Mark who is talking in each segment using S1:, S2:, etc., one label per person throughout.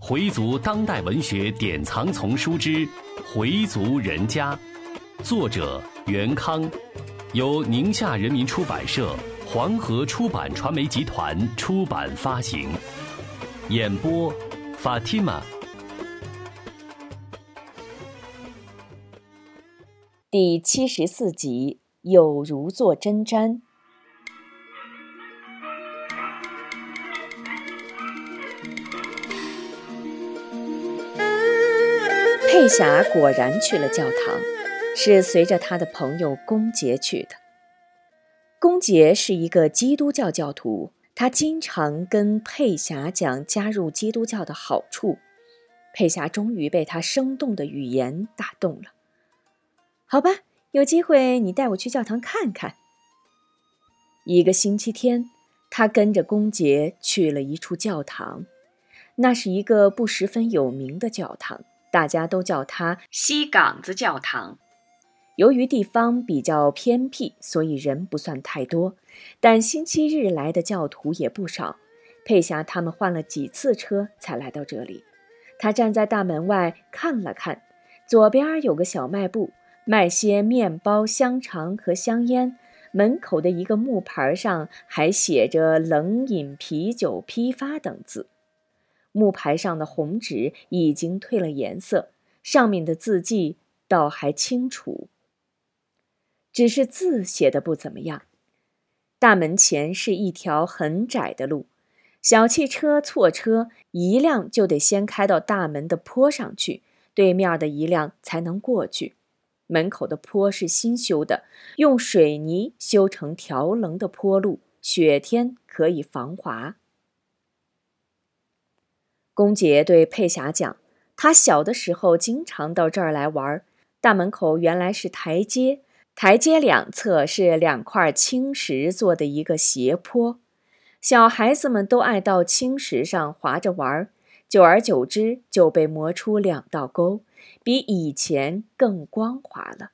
S1: 回族当代文学典藏丛书之《回族人家》，作者袁康，由宁夏人民出版社、黄河出版传媒集团出版发行。演播：Fatima。
S2: 第七十四集，有如坐针毡。佩霞果然去了教堂，是随着他的朋友公杰去的。公杰是一个基督教教徒，他经常跟佩霞讲加入基督教的好处。佩霞终于被他生动的语言打动了。好吧，有机会你带我去教堂看看。一个星期天，他跟着公杰去了一处教堂，那是一个不十分有名的教堂。大家都叫它西岗子教堂。由于地方比较偏僻，所以人不算太多，但星期日来的教徒也不少。佩霞他们换了几次车才来到这里。他站在大门外看了看，左边有个小卖部，卖些面包、香肠和香烟。门口的一个木牌上还写着“冷饮啤酒批发”等字。木牌上的红纸已经褪了颜色，上面的字迹倒还清楚，只是字写的不怎么样。大门前是一条很窄的路，小汽车错车一辆就得先开到大门的坡上去，对面的一辆才能过去。门口的坡是新修的，用水泥修成条棱的坡路，雪天可以防滑。公爵对佩霞讲：“他小的时候经常到这儿来玩。大门口原来是台阶，台阶两侧是两块青石做的一个斜坡。小孩子们都爱到青石上滑着玩，久而久之就被磨出两道沟，比以前更光滑了。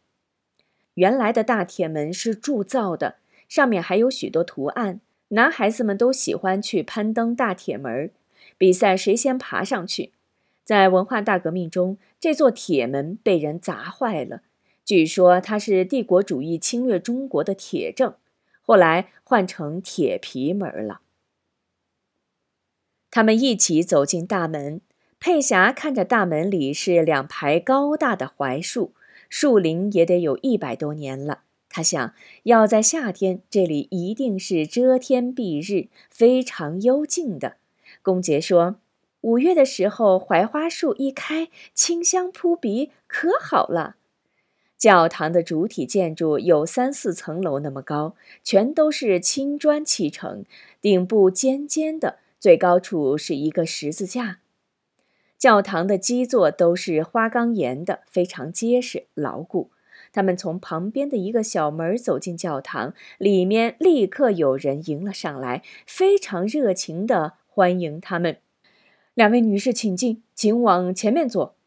S2: 原来的大铁门是铸造的，上面还有许多图案。男孩子们都喜欢去攀登大铁门。”比赛谁先爬上去？在文化大革命中，这座铁门被人砸坏了。据说它是帝国主义侵略中国的铁证，后来换成铁皮门了。他们一起走进大门，佩霞看着大门里是两排高大的槐树，树龄也得有一百多年了。他想，要在夏天，这里一定是遮天蔽日、非常幽静的。公杰说：“五月的时候，槐花树一开，清香扑鼻，可好了。”教堂的主体建筑有三四层楼那么高，全都是青砖砌成，顶部尖尖的，最高处是一个十字架。教堂的基座都是花岗岩的，非常结实牢固。他们从旁边的一个小门走进教堂，里面立刻有人迎了上来，非常热情的。欢迎他们，两位女士，请进，请往前面坐。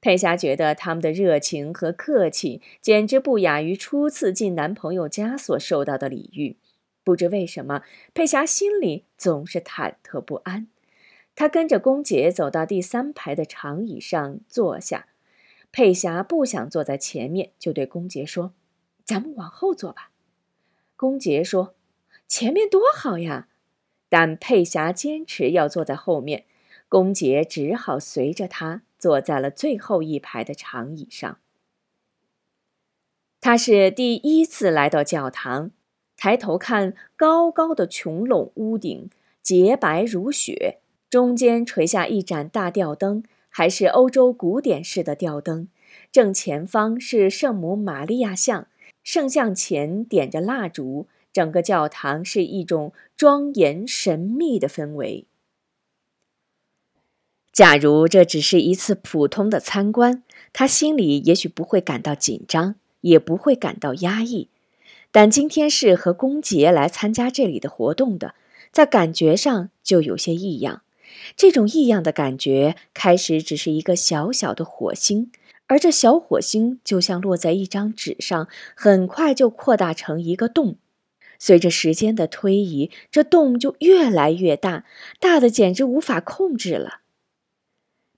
S2: 佩霞觉得他们的热情和客气简直不亚于初次进男朋友家所受到的礼遇。不知为什么，佩霞心里总是忐忑不安。她跟着宫姐走到第三排的长椅上坐下。佩霞不想坐在前面，就对宫姐说：“咱们往后坐吧。”宫姐说：“前面多好呀。”但佩霞坚持要坐在后面，公杰只好随着她坐在了最后一排的长椅上。他是第一次来到教堂，抬头看高高的穹隆屋顶，洁白如雪，中间垂下一盏大吊灯，还是欧洲古典式的吊灯。正前方是圣母玛利亚像，圣像前点着蜡烛。整个教堂是一种庄严神秘的氛围。假如这只是一次普通的参观，他心里也许不会感到紧张，也不会感到压抑。但今天是和公杰来参加这里的活动的，在感觉上就有些异样。这种异样的感觉开始只是一个小小的火星，而这小火星就像落在一张纸上，很快就扩大成一个洞。随着时间的推移，这洞就越来越大，大的简直无法控制了。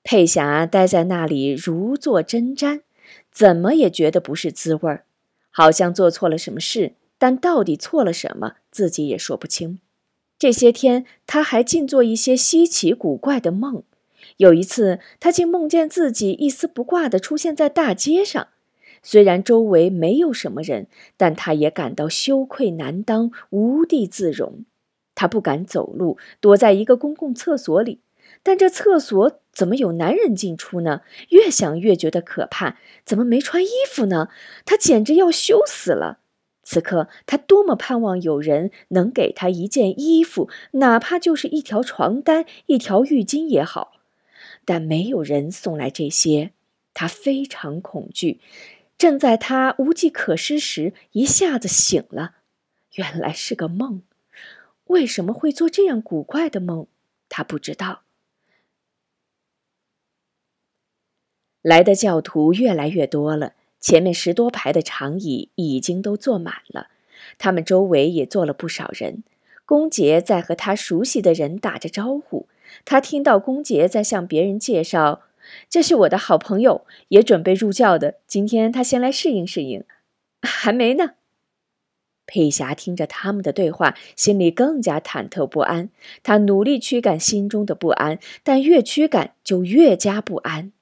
S2: 佩霞待在那里如坐针毡，怎么也觉得不是滋味儿，好像做错了什么事，但到底错了什么，自己也说不清。这些天，他还尽做一些稀奇古怪的梦。有一次，他竟梦见自己一丝不挂地出现在大街上。虽然周围没有什么人，但他也感到羞愧难当，无地自容。他不敢走路，躲在一个公共厕所里。但这厕所怎么有男人进出呢？越想越觉得可怕。怎么没穿衣服呢？他简直要羞死了。此刻，他多么盼望有人能给他一件衣服，哪怕就是一条床单、一条浴巾也好。但没有人送来这些，他非常恐惧。正在他无计可施时，一下子醒了，原来是个梦。为什么会做这样古怪的梦？他不知道。来的教徒越来越多了，前面十多排的长椅已经都坐满了，他们周围也坐了不少人。公杰在和他熟悉的人打着招呼，他听到公杰在向别人介绍。这是我的好朋友，也准备入教的。今天他先来适应适应，还没呢。佩霞听着他们的对话，心里更加忐忑不安。她努力驱赶心中的不安，但越驱赶就越加不安。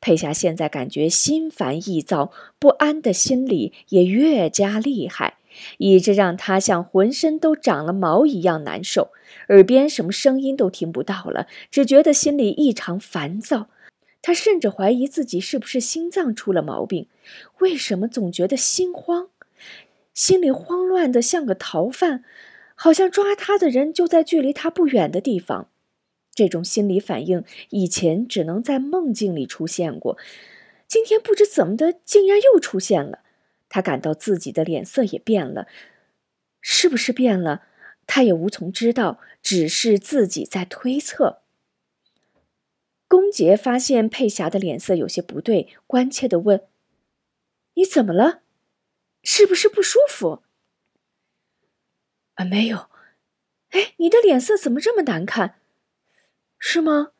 S2: 佩霞现在感觉心烦意躁，不安的心理也越加厉害，以致让她像浑身都长了毛一样难受。耳边什么声音都听不到了，只觉得心里异常烦躁。他甚至怀疑自己是不是心脏出了毛病，为什么总觉得心慌，心里慌乱的像个逃犯，好像抓他的人就在距离他不远的地方。这种心理反应以前只能在梦境里出现过，今天不知怎么的竟然又出现了。他感到自己的脸色也变了，是不是变了？他也无从知道，只是自己在推测。公杰发现佩霞的脸色有些不对，关切地问：“你怎么了？是不是不舒服？”“啊，没有。”“哎，你的脸色怎么这么难看？是吗？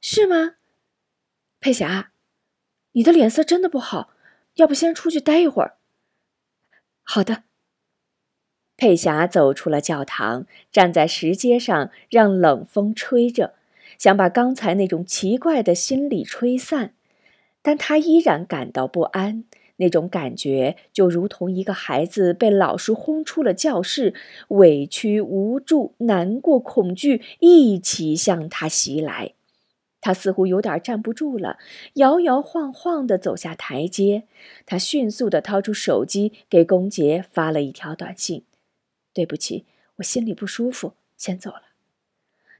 S2: 是吗？”“佩霞，你的脸色真的不好，要不先出去待一会儿？”“好的。”佩霞走出了教堂，站在石阶上，让冷风吹着。想把刚才那种奇怪的心理吹散，但他依然感到不安。那种感觉就如同一个孩子被老师轰出了教室，委屈、无助、难过、恐惧一起向他袭来。他似乎有点站不住了，摇摇晃晃地走下台阶。他迅速地掏出手机，给龚杰发了一条短信：“对不起，我心里不舒服，先走了。”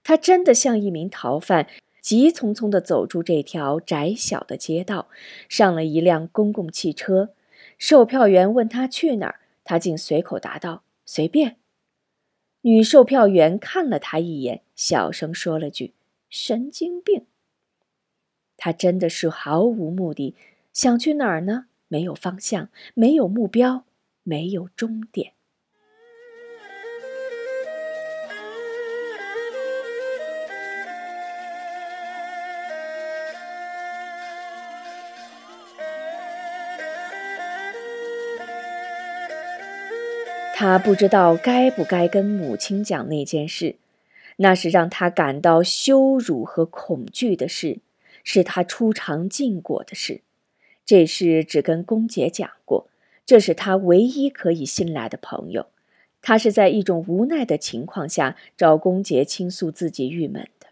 S2: 他真的像一名逃犯，急匆匆地走出这条窄小的街道，上了一辆公共汽车。售票员问他去哪儿，他竟随口答道：“随便。”女售票员看了他一眼，小声说了句：“神经病。”他真的是毫无目的，想去哪儿呢？没有方向，没有目标，没有终点。他不知道该不该跟母亲讲那件事，那是让他感到羞辱和恐惧的事，是他初尝禁果的事。这事只跟公姐讲过，这是他唯一可以信赖的朋友。他是在一种无奈的情况下找公姐倾诉自己郁闷的。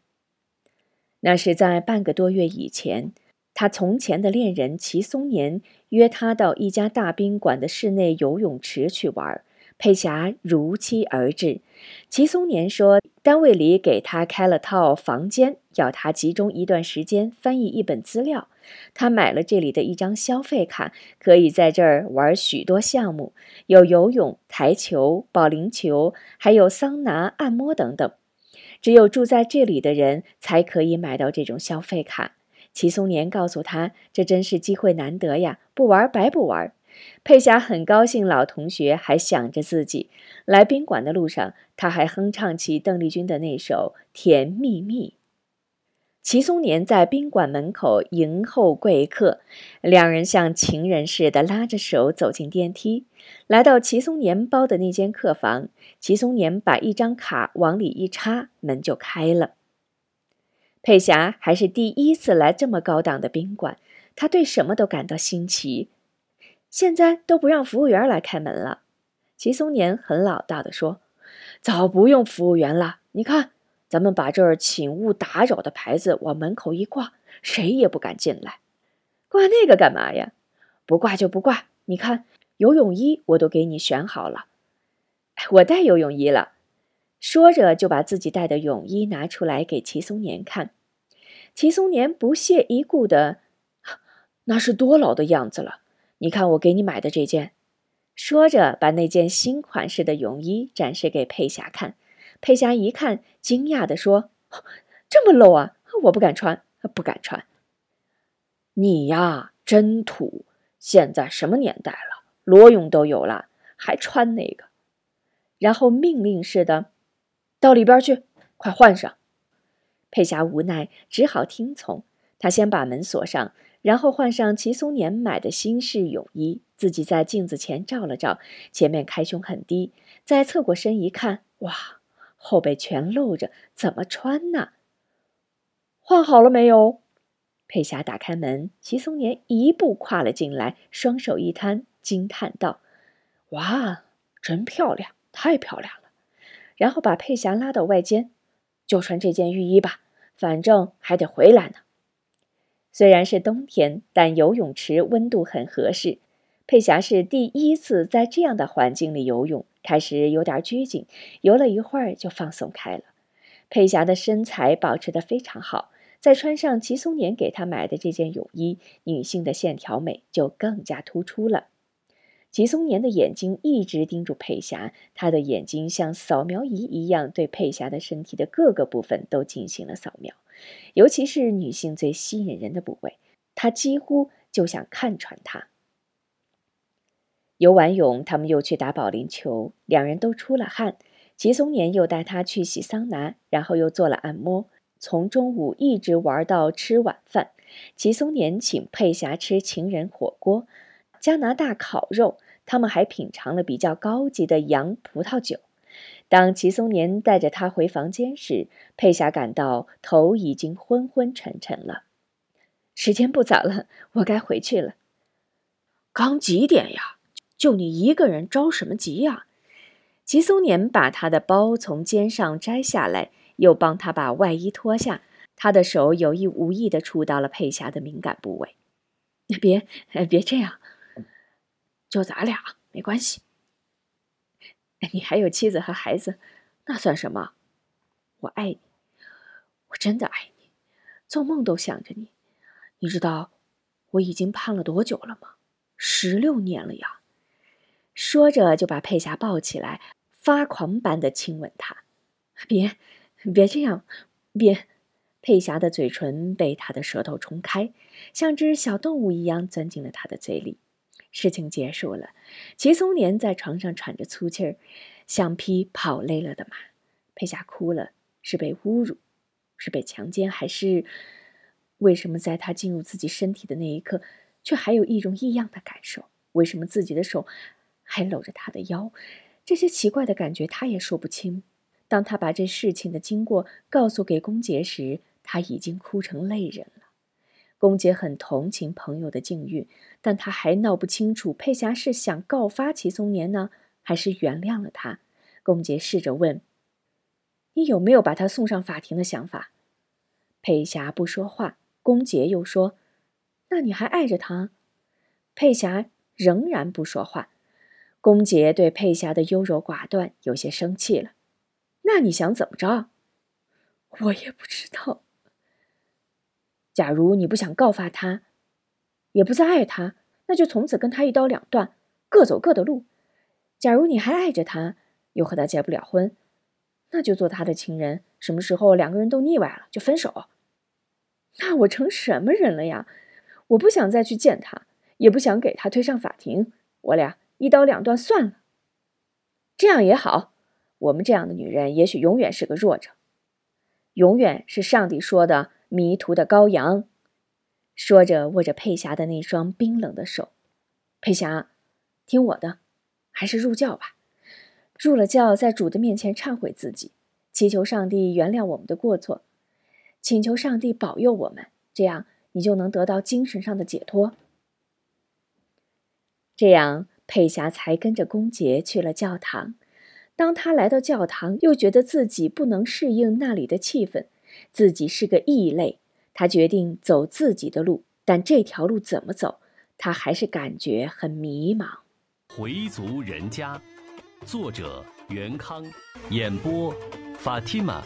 S2: 那是在半个多月以前，他从前的恋人齐松年约他到一家大宾馆的室内游泳池去玩。佩霞如期而至，齐松年说，单位里给他开了套房间，要他集中一段时间翻译一本资料。他买了这里的一张消费卡，可以在这儿玩许多项目，有游泳、台球、保龄球，还有桑拿、按摩等等。只有住在这里的人才可以买到这种消费卡。齐松年告诉他，这真是机会难得呀，不玩白不玩。佩霞很高兴，老同学还想着自己。来宾馆的路上，她还哼唱起邓丽君的那首《甜蜜蜜》。齐松年在宾馆门口迎候贵客，两人像情人似的拉着手走进电梯，来到齐松年包的那间客房。齐松年把一张卡往里一插，门就开了。佩霞还是第一次来这么高档的宾馆，她对什么都感到新奇。现在都不让服务员来开门了，齐松年很老道地说：“早不用服务员了，你看。”咱们把这儿请勿打扰的牌子往门口一挂，谁也不敢进来。挂那个干嘛呀？不挂就不挂。你看，游泳衣我都给你选好了。我带游泳衣了。说着，就把自己带的泳衣拿出来给齐松年看。齐松年不屑一顾的：“那是多老的样子了。你看我给你买的这件。”说着，把那件新款式的泳衣展示给佩霞看。佩霞一看，惊讶地说：“这么露啊！我不敢穿，不敢穿。你呀，真土！现在什么年代了，裸泳都有了，还穿那个？”然后命令似的：“到里边去，快换上。”佩霞无奈，只好听从。她先把门锁上，然后换上齐松年买的新式泳衣，自己在镜子前照了照，前面开胸很低，再侧过身一看，哇！后背全露着，怎么穿呢？换好了没有？佩霞打开门，齐松年一步跨了进来，双手一摊，惊叹道：“哇，真漂亮，太漂亮了！”然后把佩霞拉到外间，就穿这件浴衣吧，反正还得回来呢。虽然是冬天，但游泳池温度很合适。佩霞是第一次在这样的环境里游泳。开始有点拘谨，游了一会儿就放松开了。佩霞的身材保持得非常好，再穿上齐松年给她买的这件泳衣，女性的线条美就更加突出了。齐松年的眼睛一直盯住佩霞，他的眼睛像扫描仪一样，对佩霞的身体的各个部分都进行了扫描，尤其是女性最吸引人的部位，他几乎就想看穿她。游完泳，他们又去打保龄球，两人都出了汗。齐松年又带她去洗桑拿，然后又做了按摩，从中午一直玩到吃晚饭。齐松年请佩霞吃情人火锅、加拿大烤肉，他们还品尝了比较高级的洋葡萄酒。当齐松年带着她回房间时，佩霞感到头已经昏昏沉沉了。时间不早了，我该回去了。
S3: 刚几点呀？就你一个人着什么急呀？
S2: 齐松年把他的包从肩上摘下来，又帮他把外衣脱下。他的手有意无意地触到了佩霞的敏感部位。别，别这样，
S3: 就咱俩没关系。
S2: 你还有妻子和孩子，那算什么？我爱你，我真的爱你，做梦都想着你。你知道我已经盼了多久了吗？十六年了呀！说着，就把佩霞抱起来，发狂般的亲吻她。别，别这样，别！佩霞的嘴唇被他的舌头冲开，像只小动物一样钻进了他的嘴里。事情结束了，齐松年在床上喘着粗气儿，像匹跑累了的马。佩霞哭了，是被侮辱，是被强奸，还是为什么在他进入自己身体的那一刻，却还有一种异样的感受？为什么自己的手？还搂着他的腰，这些奇怪的感觉他也说不清。当他把这事情的经过告诉给公杰时，他已经哭成泪人了。公杰很同情朋友的境遇，但他还闹不清楚佩霞是想告发齐松年呢，还是原谅了他。公杰试着问：“你有没有把他送上法庭的想法？”佩霞不说话。公杰又说：“那你还爱着他？”佩霞仍然不说话。公杰对佩霞的优柔寡断有些生气了。那你想怎么着？
S3: 我也不知道。
S2: 假如你不想告发他，也不再爱他，那就从此跟他一刀两断，各走各的路。假如你还爱着他，又和他结不了婚，那就做他的情人。什么时候两个人都腻歪了，就分手。
S3: 那我成什么人了呀？我不想再去见他，也不想给他推上法庭。
S2: 我俩一刀两断算了。这样也好，我们这样的女人也许永远是个弱者，永远是上帝说的迷途的羔羊。说着，握着佩霞的那双冰冷的手。佩霞，听我的，还是入教吧。入了教，在主的面前忏悔自己，祈求上帝原谅我们的过错，请求上帝保佑我们，这样你就能得到精神上的解脱。这样，佩霞才跟着公杰去了教堂。当他来到教堂，又觉得自己不能适应那里的气氛，自己是个异类。他决定走自己的路，但这条路怎么走，他还是感觉很迷茫。
S1: 回族人家，作者袁康，演播法蒂玛。